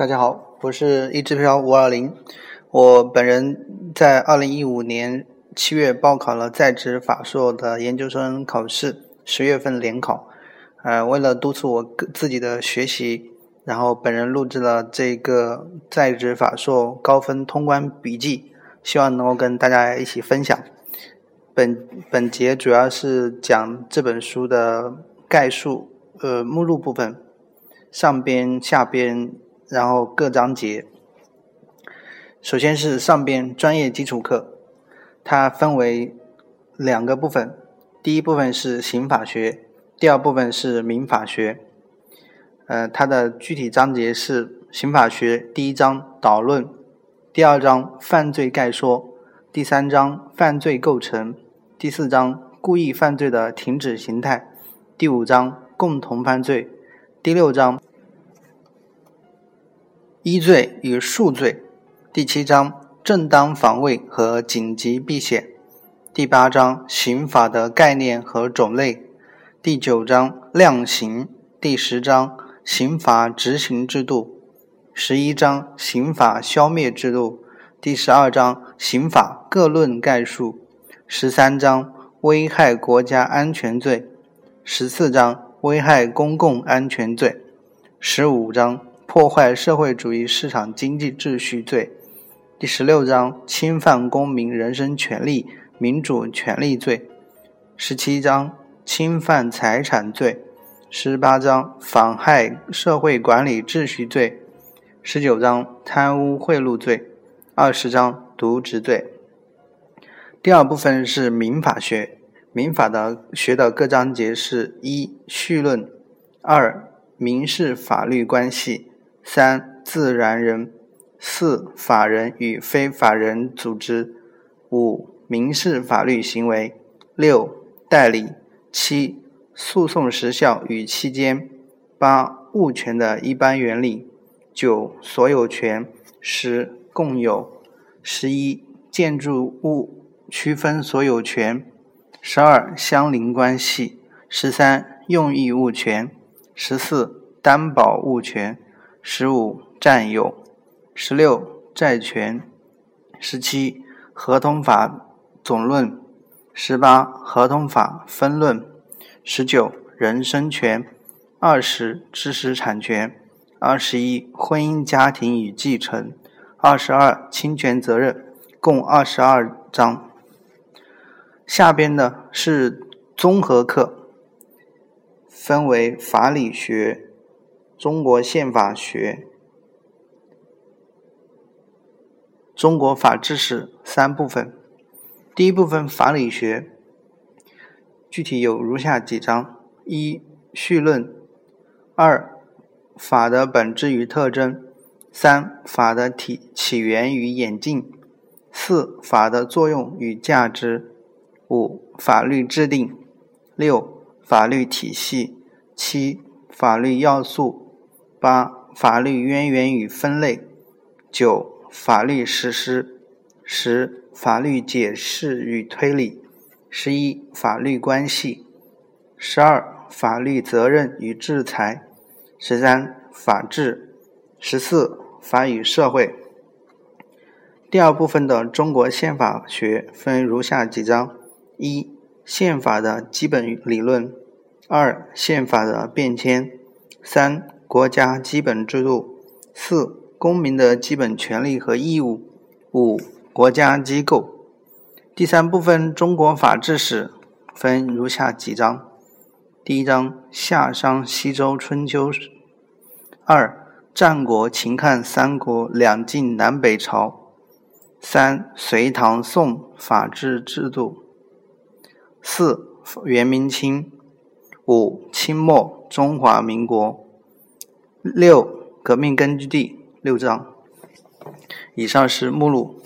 大家好，我是一支飘五二零。我本人在二零一五年七月报考了在职法硕的研究生考试，十月份联考。呃，为了督促我自己的学习，然后本人录制了这个在职法硕高分通关笔记，希望能够跟大家一起分享。本本节主要是讲这本书的概述，呃，目录部分，上边、下边，然后各章节。首先是上边专业基础课，它分为两个部分，第一部分是刑法学，第二部分是民法学。呃，它的具体章节是刑法学第一章导论，第二章犯罪概说，第三章犯罪构成，第四章故意犯罪的停止形态，第五章共同犯罪，第六章一罪与数罪。第七章正当防卫和紧急避险，第八章刑法的概念和种类，第九章量刑，第十章刑法执行制度，十一章刑法消灭制度，第十二章刑法各论概述，十三章危害国家安全罪，十四章危害公共安全罪，十五章破坏社会主义市场经济秩序罪。第十六章侵犯公民人身权利、民主权利罪；十七章侵犯财产罪；十八章妨害社会管理秩序罪；十九章贪污贿赂罪；二十章渎职罪。第二部分是民法学，民法的学的各章节是：一、绪论；二、民事法律关系；三、自然人。四、法人与非法人组织；五、民事法律行为；六、代理；七、诉讼时效与期间；八、物权的一般原理；九、所有权；十、共有；十一、建筑物区分所有权；十二、相邻关系；十三、用益物权；十四、担保物权；十五、占有。十六债权，十七合同法总论，十八合同法分论，十九人身权，二十知识产权，二十一婚姻家庭与继承，二十二侵权责任，共二十二章。下边呢是综合课，分为法理学、中国宪法学。中国法制史三部分，第一部分法理学，具体有如下几章：一、绪论；二、法的本质与特征；三、法的体起源与演进；四、法的作用与价值；五、法律制定；六、法律体系；七、法律要素；八、法律渊源与分类；九。法律实施，十法律解释与推理，十一法律关系，十二法律责任与制裁，十三法治，十四法与社会。第二部分的中国宪法学分如下几章：一、宪法的基本理论；二、宪法的变迁；三、国家基本制度；四。公民的基本权利和义务。五、国家机构。第三部分中国法治史分如下几章：第一章夏商西周春秋；二、战国秦汉三国两晋南北朝；三、隋唐宋法治制度；四、元明清；五、清末中华民国；六、革命根据地。六章，以上是目录。